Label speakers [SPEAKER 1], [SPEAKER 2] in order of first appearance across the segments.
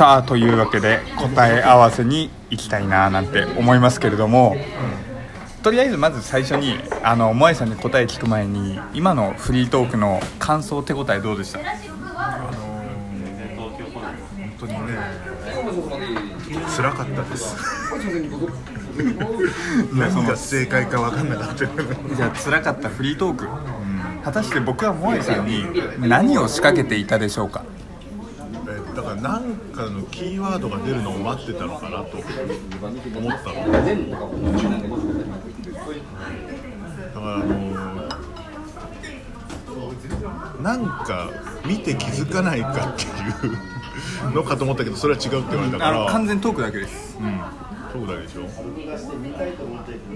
[SPEAKER 1] さあというわけで答え合わせに行きたいななんて思いますけれども、とりあえずまず最初にあの萌えさんに答え聞く前に今のフリートークの感想手応えどうでした？
[SPEAKER 2] 本当にね辛かったです。何が正解か分かんなかった
[SPEAKER 1] じゃあ辛かったフリートーク、果たして僕は萌えさんに何を仕掛けていたでしょうか？
[SPEAKER 2] 何かのキーワードが出るのを待ってたのかなと思ったの。だからあのなんか見て気づかないかっていうのかと思ったけどそれは違うって言われたか
[SPEAKER 1] あの
[SPEAKER 2] ら
[SPEAKER 1] 完全トークだけです。
[SPEAKER 2] そうだでしょ。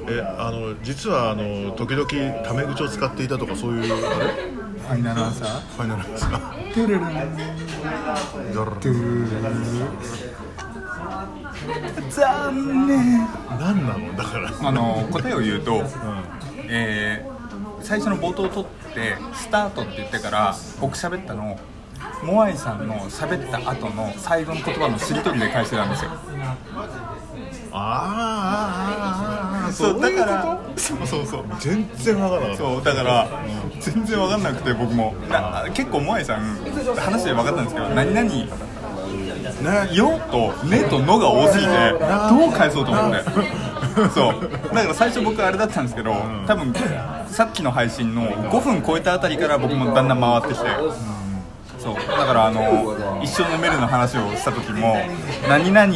[SPEAKER 2] えあの実はあの時々タメ口を使っていたとかそういうあれ？
[SPEAKER 1] ファイナルアンサー？
[SPEAKER 2] ファイナルですか
[SPEAKER 1] トゥルルン
[SPEAKER 2] ドル
[SPEAKER 1] トゥルルン残念
[SPEAKER 2] 何なのだから
[SPEAKER 1] あの答えを言うと、
[SPEAKER 2] う
[SPEAKER 1] えー最初の冒頭を取ってスタートって言ってから僕喋ったのをモアイさんの喋った後の最後の言葉のしりとりで返してたんですよ
[SPEAKER 2] ん、あーあ
[SPEAKER 1] そうだから
[SPEAKER 2] こ
[SPEAKER 1] そうそうそう。
[SPEAKER 2] と全然わからなかった。
[SPEAKER 1] そうだから全然分かんなくて僕も。な結構モアイさん話で分かったんですけど何々ね「よ」と「ね」と「の」が多すぎてどう返そうと思って。そう。だから最初僕あれだったんですけど多分さっきの配信の5分超えたあたりから僕もだんだん回ってきて。そう。だからあの一生のメルの話をした時も「何々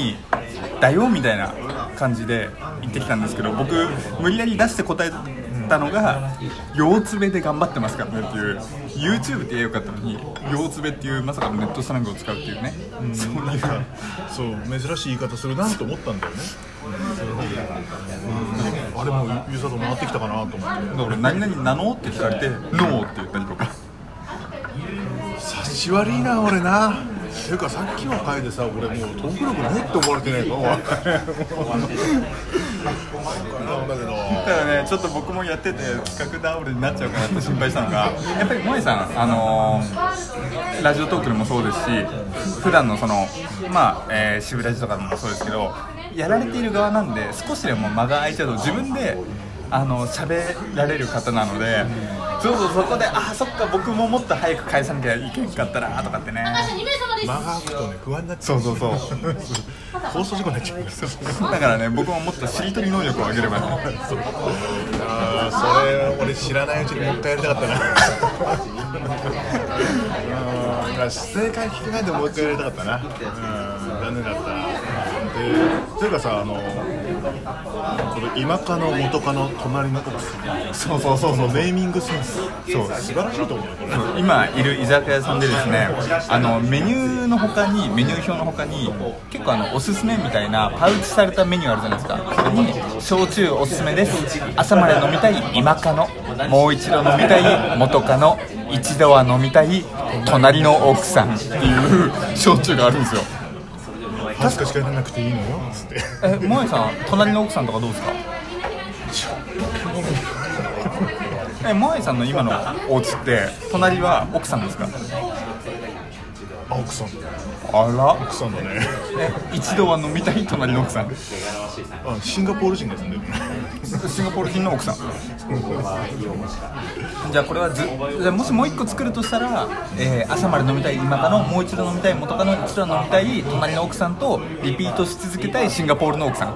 [SPEAKER 1] だよ」みたいな感じで言ってきたんですけど僕無理やり出して答えたのが「腰つべで頑張ってますからね」っていう YouTube って言えばよかったのに「腰つべ」っていうまさかのネットスラングを使うっていうねそういう
[SPEAKER 2] そう珍しい言い方するなと思ったんだよね、うん、あれもうゆうさと回ってきたかなと思って。
[SPEAKER 1] だから「何々なの?」って聞かれて「ノー」って言ったりとか。
[SPEAKER 2] 察し悪いな俺なていうかさっきの回でさ俺もうトーク力ねって思われてないかなんだけど
[SPEAKER 1] ただねちょっと僕もやってて企画倒れになっちゃうか。なって心配したのがやっぱり萌えさんあのーラジオトークでもそうですし普段のそのまあ、えー、渋ラジとかでもそうですけどやられている側なんで少しでも間が空いちゃうと自分であの喋られる方なので、そうそうそこであそっか僕ももっと早く返さなきゃいけんかったなとかってね。
[SPEAKER 3] 2名様です。
[SPEAKER 2] 間が空くとね不安になっちゃ
[SPEAKER 1] そうそうそう。
[SPEAKER 2] 放送事故になっちゃう。から
[SPEAKER 1] だからね僕ももっとしりとり能力を上げれば。ね
[SPEAKER 2] あーそれ俺知らないうちにもう一回やりたかったな。うん正解聞く前でもう一回やりたかったな。うん残念だった。でというかさあのこの今かの元カの隣の子が
[SPEAKER 1] そうそうそう
[SPEAKER 2] このネーミングセンス。
[SPEAKER 1] そう。
[SPEAKER 2] 素晴らしいと思うよこれ。
[SPEAKER 1] 今いる居酒屋さんでですねあのメニューの他にメニュー表の他に結構あのおすすめみたいなパウチされたメニューあるじゃないですか。それに焼酎おすすめです。朝まで飲みたい今かのもう一度飲みたい元カノ一度は飲みたい隣の奥さんっていう焼酎があるんですよ
[SPEAKER 2] 確かしかやらなくていいのよつって。
[SPEAKER 1] え萌えさん隣の奥さんとかどうですか？え萌えさんの今のお家って隣は奥さんですか？
[SPEAKER 2] あ奥さん
[SPEAKER 1] あら？
[SPEAKER 2] 奥さんだね。
[SPEAKER 1] え 一度は飲みたい隣の奥さん。
[SPEAKER 2] あシンガポール人が住んでる。
[SPEAKER 1] シンガポール人の奥さん。じゃあこれはずじゃあもしもう一個作るとしたら、えー朝まで飲みたい今かのもう一度飲みたい元カノ一度飲みたい隣の奥さんとリピートし続けたいシンガポールの奥さん。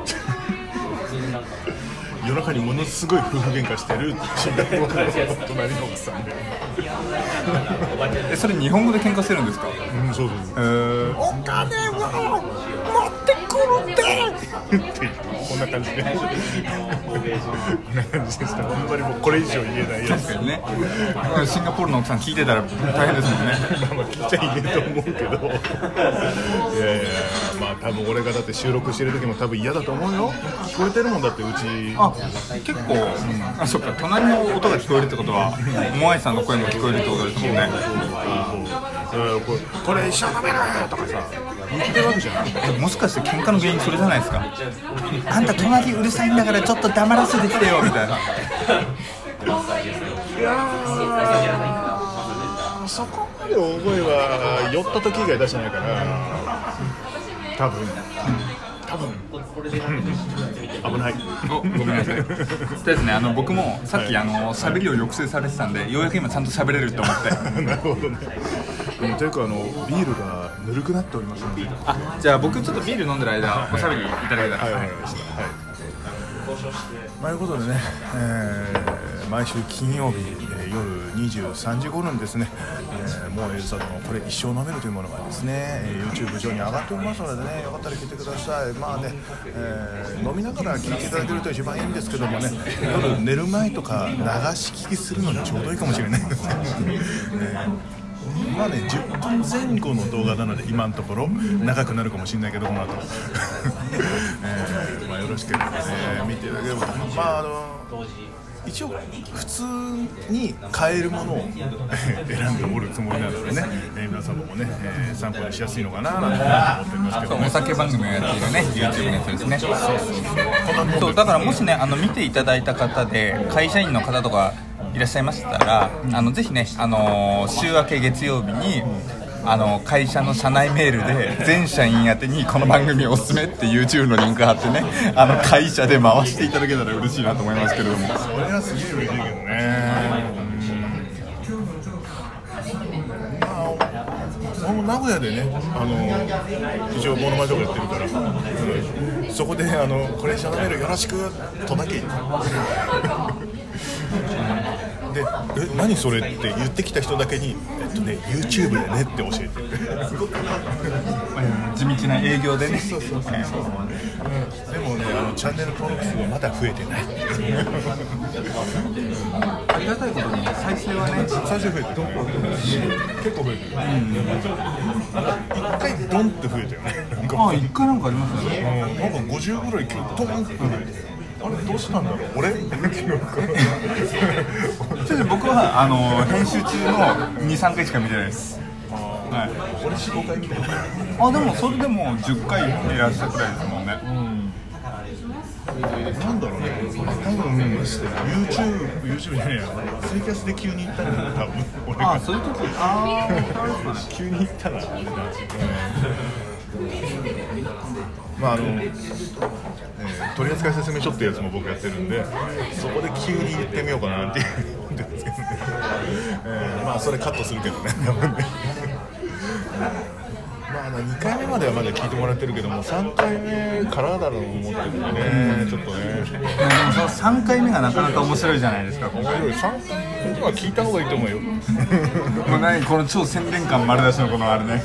[SPEAKER 2] 夜中にものすごい夫婦喧嘩してるシンガポールの隣の奥さんで
[SPEAKER 1] えそれ日本語で喧嘩してるんですか？
[SPEAKER 2] うんそうそう
[SPEAKER 1] えー、
[SPEAKER 2] お金を持ってくるって な感じで。こんな感じでした。本当にもうこれ以上言えないやつ。
[SPEAKER 1] 確かにねシンガポールの奥さん聞いてたら大変ですもんね。
[SPEAKER 2] まあまあ聞いちゃいねえと思うけど。いやいやまあ多分俺がだって収録してる時も多分嫌だと思うよ。聞こえてるもんだってうち。
[SPEAKER 1] あ結構、あそっか隣の音が聞こえるってことはモアイさんの声も聞こえるってことですもんね。
[SPEAKER 2] うんこれこれ一緒に飲めるとかさ言ってるわけじゃん。
[SPEAKER 1] もしかして喧嘩の原因それじゃないですか？あんた隣うるさいんだからちょっと黙らせてきてよみたいな。い
[SPEAKER 2] やーそこまで大声は酔った時以外出してないから多分。多分。危ない。
[SPEAKER 1] おごめんなさい。とりあえずねあの僕もさっきあの喋りを抑制されてたんでようやく今ちゃんと喋れると思って。
[SPEAKER 2] なるほどね。うんというかあのビールがぬるくなっておりますので。
[SPEAKER 1] あじゃあ僕ちょっとビール飲んでる間おしゃべりいただけたら、
[SPEAKER 2] はいわかりましたはい。まあいうことでね、えー毎週金曜日、えー夜23時頃にですね、えー、もうエルサのこれ一生飲めるというものがですね、えー YouTube 上に上がっておりますのでねよかったら聞いてください。まあね、えー飲みながら聞いていただけると一番いいんですけどもね夜寝る前とか流し聞きするのにちょうどいいかもしれないですね、えーまあね、10分前後の動画なので今のところ長くなるかもしれないけどこの後、えーまあよろしければね見ていただければまああの一応普通に買えるものを 選んでおるつもりなのでね、えー皆様もね、えー参考にしやすいのかななんて思ってますけどね。
[SPEAKER 1] お酒番組をやっているね YouTube のやつですね。そうだからもしねあの見ていただいた方で会社員の方とかいらっしゃいましたら、あのぜひね、あのー週明け月曜日に、あの会社の社内メールで全社員宛てにこの番組おすすめって YouTube のリンク貼ってねあの会社で回していただけたら嬉しいなと思いますけれども。
[SPEAKER 2] それはすげえ嬉しいけどね。名古屋でね、あの一応モノマネとかやってるから、うん。そこであのこれシャナメールよろしくとだけでえ何それって言ってきた人だけに、えっとね、YouTube でねって教えて
[SPEAKER 1] 地道な営業でね。
[SPEAKER 2] そうそうそう。そう、でもねあのチャンネル登録数はまだ増えてない。
[SPEAKER 1] ありがたいことに再生はね
[SPEAKER 2] 最初増えてる。結構増えてる。一回ドンって増えたよね。なんか。
[SPEAKER 1] あ一回なんかありますよね。
[SPEAKER 2] なん。か50ぐらい急にドンって増えてあれどうしたんだろう？俺？
[SPEAKER 1] 僕はあの編集中の23回しか見てないです。はい。
[SPEAKER 2] 俺45回見た
[SPEAKER 1] あでもそれでも10回いらっしゃるくらいですもんね
[SPEAKER 2] なんだろうね多分 YouTube YouTube じゃねえや。ツイキャスで急に行ったんだよ多分。俺が。
[SPEAKER 1] あそういう時？ああ
[SPEAKER 2] 急に行ったらあれだ。まああの、えー取扱説明書ってやつも僕やってるんでそこで急に言ってみようかなっていう思ってるんですけどね、えーまあそれカットするけどね多分ね。まあ2回目まではまだ聞いてもらってるけども3回目からだろうと思ってるんでねちょっとね。
[SPEAKER 1] でもその3回目がなかなか面白いじゃないですか
[SPEAKER 2] 面白い。3回目は聞いた方がいいと思うよ。
[SPEAKER 1] もう何この超宣伝感丸出しのこのあれね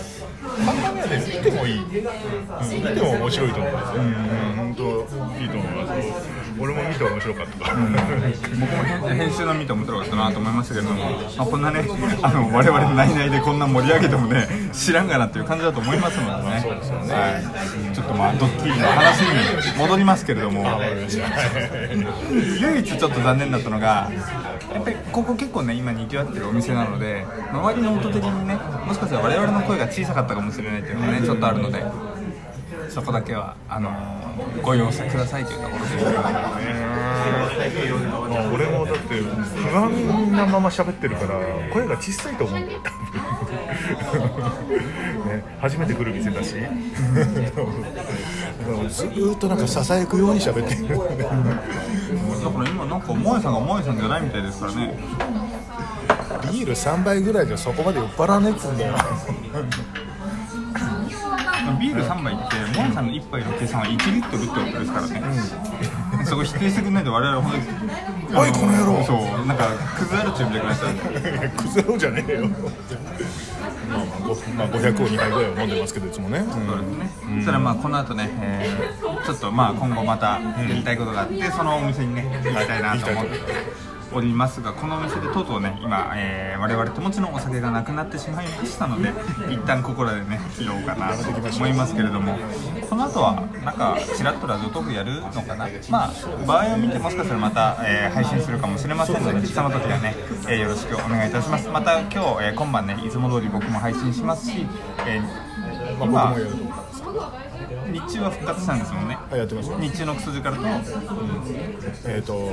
[SPEAKER 2] 3回目はね見てもいい、うん、見ても面白いと思います、うん、本当いいと思います。俺も見て面白かった。から、
[SPEAKER 1] 僕も編編集の見て面白かったなと思いましたけれども、まあ、こんなねあの我々の内々でこんな盛り上げてもね知らんがなっていう感じだと思いますのでね,、はい、ちょっとまあドッキリの話に戻りますけれども。唯一ちょっと残念だったのがやっぱりここ結構ね今にぎわってるお店なので周りの音的にねもしかしたら我々の声が小さかったかもしれないっていうのがねちょっとあるのでそこだけはあのご容赦くださいというところで。す
[SPEAKER 2] 俺もだって不安なまま喋ってるから声が小さいと思う。んだよ多分。ね、初めて来る店だし。ずーっとなんかささやくように喋ってる。
[SPEAKER 1] だから今なんか萌えさんが萌えさんじゃないみたいですからね。
[SPEAKER 2] ビール3杯ぐらいじゃそこまで酔っ払わねえっつうんだよ
[SPEAKER 1] ビール3杯って萌えさんの1杯の計算は1リットルってことですからね、そこ否定してくれないと我々は本当に。
[SPEAKER 2] おいこの野郎。
[SPEAKER 1] そうなんかクズアルチューみたいな感じで
[SPEAKER 2] クゼロじゃねえよ。まあまあごまあ500を2杯ぐらいは飲んでますけどいつもね、うん。
[SPEAKER 1] そうですね、そしたらまあこの後ね、えーちょっとまあ今後またやりたいことがあって、そのお店にね行きたいなと思っておりますがこのお店でとうとうね今、えー我々手持ちのお酒がなくなってしまいましたので一旦ここらでね切ろうかなと思いますけれどもこの後はなんかちらっとラジオトークやるのかな？まあ場合を見てもしかしたらまた、えー配信するかもしれませんのでその時はね、えーよろしくお願いいたします。また今日、え今晩ねいつも通り僕も配信しますし、えー
[SPEAKER 2] まあ、
[SPEAKER 1] 今日中は復活したんですもんね。
[SPEAKER 2] はいやってます
[SPEAKER 1] 日中のクソ力と。
[SPEAKER 2] えっ、と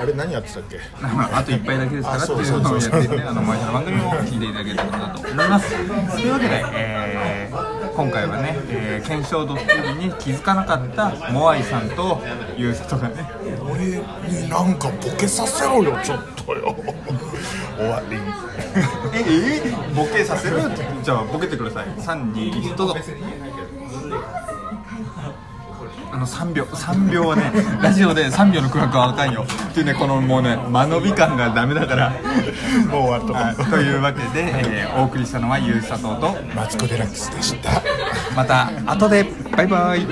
[SPEAKER 2] あれ何やってたっけ？
[SPEAKER 1] あと一杯だけですからっていうのをやっていて、あの、前の番組も聞いていただけたらなと思います。というわけで、えー今回はね、えー、検証ドッキリに気づかなかったモアイさんとユうサトがね。
[SPEAKER 2] 俺になんかボケさせろよちょっとよ。終わり。
[SPEAKER 1] ええ？ボケさせるじゃあボケてください。321どうぞあの3秒3秒はねラジオで3秒の空白はあかんよっていうねこのもうね間延び感がダメだから。
[SPEAKER 2] もう終わった
[SPEAKER 1] はい。というわけで、えーお送りしたのはゆうさとうと
[SPEAKER 2] マツコ・デラックスでした。
[SPEAKER 1] また後で。バイバイ